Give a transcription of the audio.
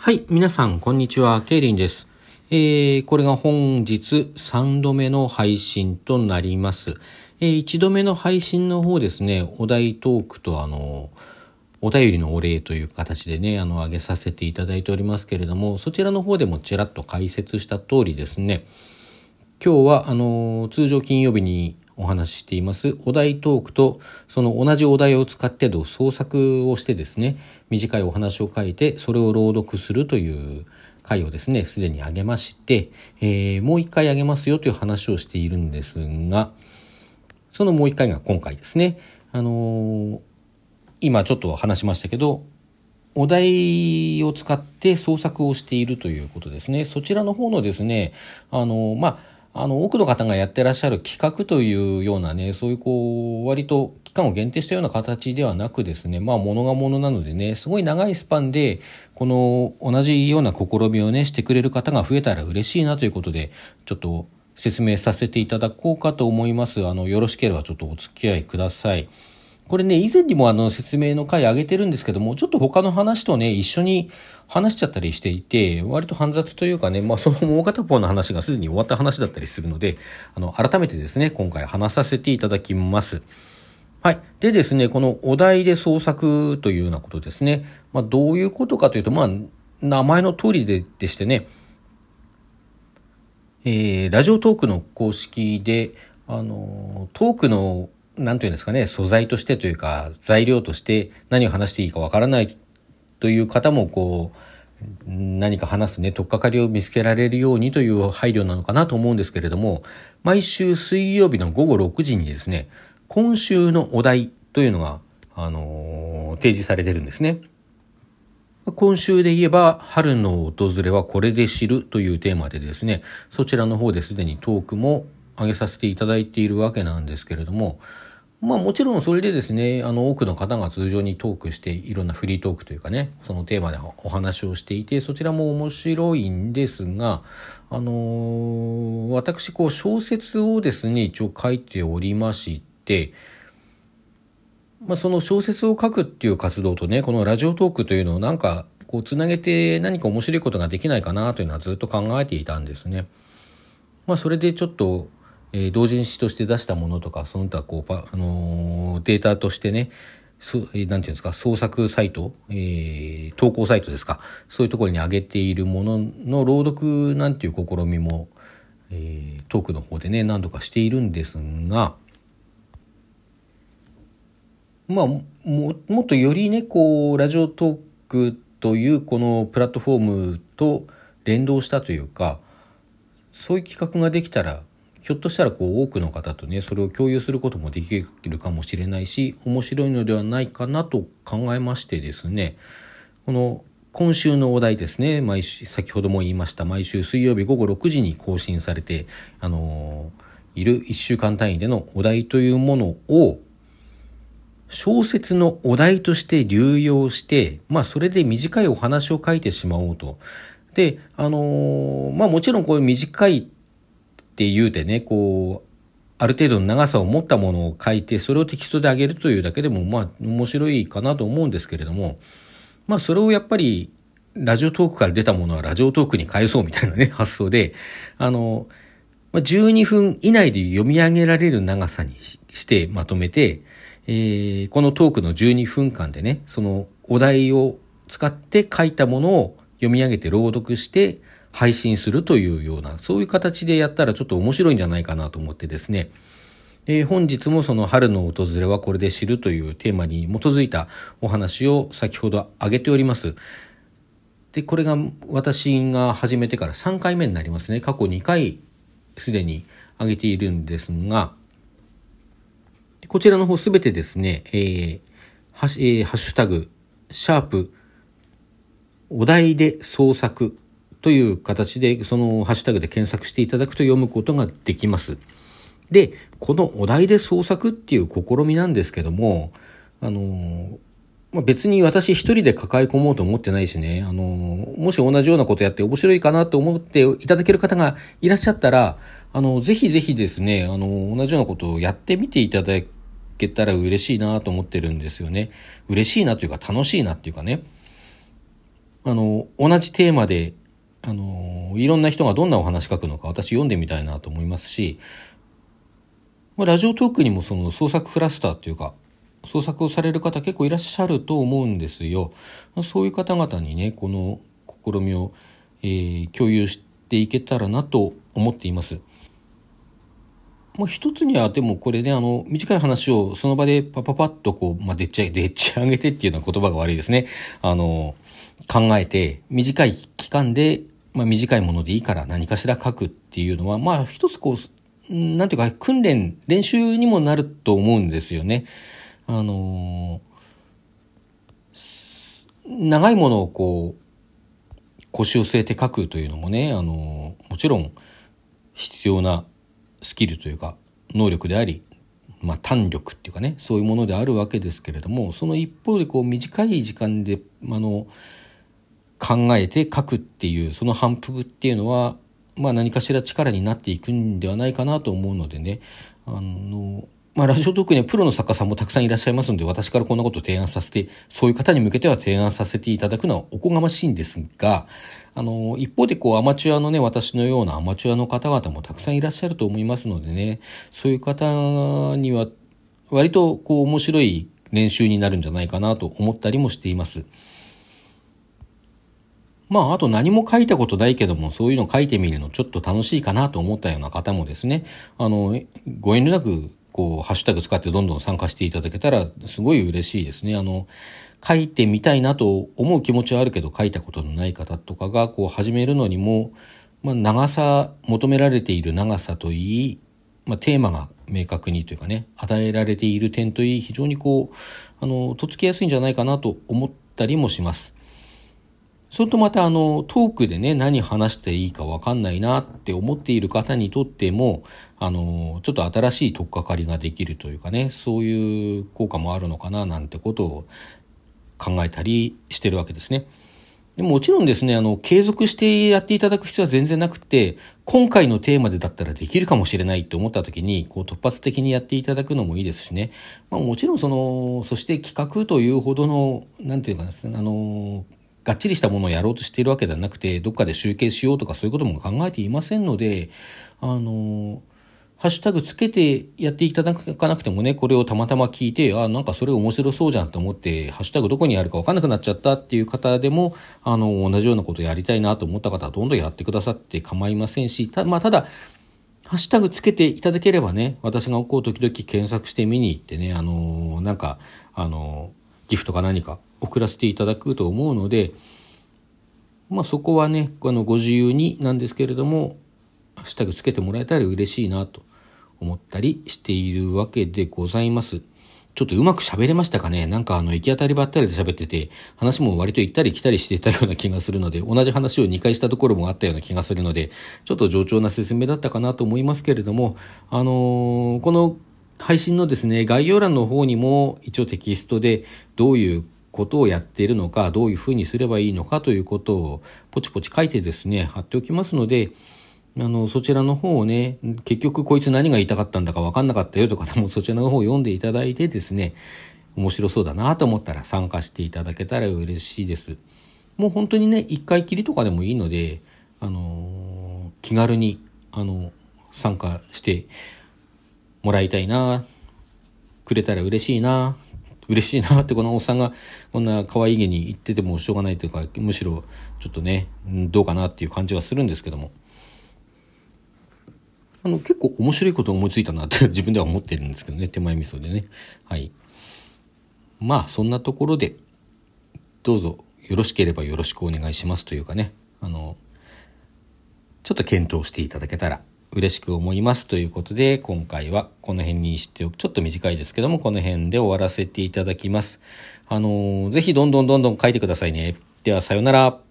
はい、皆さん、こんにちは。ケイリンです。えー、これが本日3度目の配信となります。えー、1度目の配信の方ですね、お題トークとあの、お便りのお礼という形でね、あの、上げさせていただいておりますけれども、そちらの方でもちらっと解説した通りですね、今日は、あの、通常金曜日にお話ししていますお題トークとその同じお題を使っての創作をしてですね短いお話を書いてそれを朗読するという回をですねすでにあげまして、えー、もう一回あげますよという話をしているんですがそのもう一回が今回ですねあのー、今ちょっと話しましたけどお題を使って創作をしているということですね。そちらの方のですね、あの、まあ、あの、多くの方がやってらっしゃる企画というようなね、そういうこう、割と期間を限定したような形ではなくですね、まあ、ものがものなのでね、すごい長いスパンで、この同じような試みをね、してくれる方が増えたら嬉しいなということで、ちょっと説明させていただこうかと思います。あの、よろしければちょっとお付き合いください。これね、以前にもあの説明の回上げてるんですけども、ちょっと他の話とね、一緒に話しちゃったりしていて、割と煩雑というかね、まあそのもう片方の話がすでに終わった話だったりするので、あの、改めてですね、今回話させていただきます。はい。でですね、このお題で創作というようなことですね。まあどういうことかというと、まあ、名前の通りででしてね、えー、ラジオトークの公式で、あの、トークのなんていうんですかね、素材としてというか、材料として何を話していいかわからないという方も、こう、何か話すね、とっかかりを見つけられるようにという配慮なのかなと思うんですけれども、毎週水曜日の午後6時にですね、今週のお題というのが、あのー、提示されてるんですね。今週で言えば、春の訪れはこれで知るというテーマでですね、そちらの方ですでにトークも上げさせていただいているわけなんですけれども、まあもちろんそれでですね、あの多くの方が通常にトークしていろんなフリートークというかね、そのテーマでお話をしていて、そちらも面白いんですが、あのー、私こう小説をですね、一応書いておりまして、まあその小説を書くっていう活動とね、このラジオトークというのをなんかこうつなげて何か面白いことができないかなというのはずっと考えていたんですね。まあそれでちょっとえー、同人誌として出したものとか、その他こう、あのー、データとしてね、そなんていうんですか、創作サイト、えー、投稿サイトですか、そういうところに上げているものの朗読なんていう試みも、えー、トークの方でね、何度かしているんですが、まあ、も、もっとよりね、こう、ラジオトークというこのプラットフォームと連動したというか、そういう企画ができたらひょっとしたらこう多くの方とねそれを共有することもできるかもしれないし面白いのではないかなと考えましてですねこの今週のお題ですね毎週先ほども言いました毎週水曜日午後6時に更新されてあのいる1週間単位でのお題というものを小説のお題として流用して、まあそれで短いお話を書いてしまおうと。で、あのー、まあもちろんこういう短いって言うてね、こう、ある程度の長さを持ったものを書いて、それをテキストで上げるというだけでも、まあ、面白いかなと思うんですけれども、まあ、それをやっぱり、ラジオトークから出たものはラジオトークに返そうみたいなね、発想で、あの、まあ、12分以内で読み上げられる長さにしてまとめて、えー、このトークの12分間でね、そのお題を使って書いたものを読み上げて朗読して、配信するというような、そういう形でやったらちょっと面白いんじゃないかなと思ってですね、えー、本日もその春の訪れはこれで知るというテーマに基づいたお話を先ほど挙げております。で、これが私が始めてから3回目になりますね。過去2回すでに挙げているんですが、こちらの方すべてですね、えー、ハッシュタグ、シャープ、お題で創作という形で、そのハッシュタグで検索していただくと読むことができます。で、このお題で創作っていう試みなんですけども、あの、まあ、別に私一人で抱え込もうと思ってないしね、あの、もし同じようなことやって面白いかなと思っていただける方がいらっしゃったら、あの、ぜひぜひですね、あの、同じようなことをやってみていただけたら嬉しいなと思ってるんですよね。嬉しいなというか楽しいなっていうかね。あの、同じテーマで、あの、いろんな人がどんなお話書くのか私読んでみたいなと思いますし、まあ、ラジオトークにもその創作クラスターっていうか、創作をされる方結構いらっしゃると思うんですよ。そういう方々にね、この試みを、えー、共有していけたらなと思っています。まあ、一つにはでもこれねあの短い話をその場でパパパッとこう、まあ、でっちゃでっち上げてっていうのは言葉が悪いですねあの考えて短い期間で、まあ、短いものでいいから何かしら書くっていうのはまあ一つこうなんていうか訓練練習にもなると思うんですよね。あの長いものをこう腰を据えて書くというのもねあのもちろん必要なスキルというか能力であり、まあ、胆力っていうかねそういうものであるわけですけれどもその一方でこう短い時間であの考えて書くっていうその反復っていうのは、まあ、何かしら力になっていくんではないかなと思うのでねあのまあ、ラジオトークにプロの作家さんもたくさんいらっしゃいますので、私からこんなことを提案させて、そういう方に向けては提案させていただくのはおこがましいんですが、あの、一方でこうアマチュアのね、私のようなアマチュアの方々もたくさんいらっしゃると思いますのでね、そういう方には割とこう面白い練習になるんじゃないかなと思ったりもしています。まあ、あと何も書いたことないけども、そういうの書いてみるのちょっと楽しいかなと思ったような方もですね、あの、ご遠慮なくこう、ハッシュタグ使ってどんどん参加していただけたら、すごい嬉しいですね。あの、書いてみたいなと思う気持ちはあるけど、書いたことのない方とかが、こう、始めるのにも、まあ、長さ、求められている長さといい、まあ、テーマが明確にというかね、与えられている点といい、非常にこう、あの、とっつきやすいんじゃないかなと思ったりもします。それとまたあのトークでね何話していいか分かんないなって思っている方にとってもあのちょっと新しい取っかかりができるというかねそういう効果もあるのかななんてことを考えたりしてるわけですね。でももちろんですね、あの、継続してやっていただく必要は全然なくて、今回のテーマでだったらできるかもしれないって思った時に、こう突発的にやっていただくのもいいですしね。まあもちろんその、そして企画というほどの、なんていうかですね、あの、がっちりしたものをやろうとしているわけではなくて、どっかで集計しようとかそういうことも考えていませんので、あの、ハッシュタグつけてやっていただかなくてもね、これをたまたま聞いて、あ、なんかそれ面白そうじゃんと思って、ハッシュタグどこにあるかわかんなくなっちゃったっていう方でも、あの、同じようなことやりたいなと思った方はどんどんやってくださって構いませんし、た、まあ、ただ、ハッシュタグつけていただければね、私がこう時々検索して見に行ってね、あのなんか、あのギフトか何か送らせていただくと思うので、まあそこはね、あのご自由になんですけれども、ハッシュタグつけてもらえたら嬉しいなと思ったりしているわけでございます。ちょっとうまく喋れましたかね？なんかあの行き当たりばったりで喋ってて、話も割と行ったり来たりしてたような気がするので、同じ話を2回したところもあったような気がするので、ちょっと冗長な説明だったかなと思いますけれども、あのー、この配信のですね、概要欄の方にも一応テキストでどういうことをやっているのか、どういうふうにすればいいのかということをポチポチ書いてですね、貼っておきますので、あの、そちらの方をね、結局こいつ何が言いたかったんだか分かんなかったよとかで もそちらの方を読んでいただいてですね、面白そうだなと思ったら参加していただけたら嬉しいです。もう本当にね、一回きりとかでもいいので、あの気軽に、あの参加してもらいたいな、くれたら嬉しいな、嬉しいなってこのおっさんがこんな可愛いげに言っててもしょうがないというかむしろちょっとねどうかなっていう感じはするんですけども。あの結構面白いこと思いついたなって 自分では思ってるんですけどね手前味噌でね。はい。まあそんなところでどうぞよろしければよろしくお願いしますというかね。あのちょっと検討していただけたら嬉しく思いますということで、今回はこの辺にしておく。ちょっと短いですけども、この辺で終わらせていただきます。あのー、ぜひどんどんどんどん書いてくださいね。では、さようなら。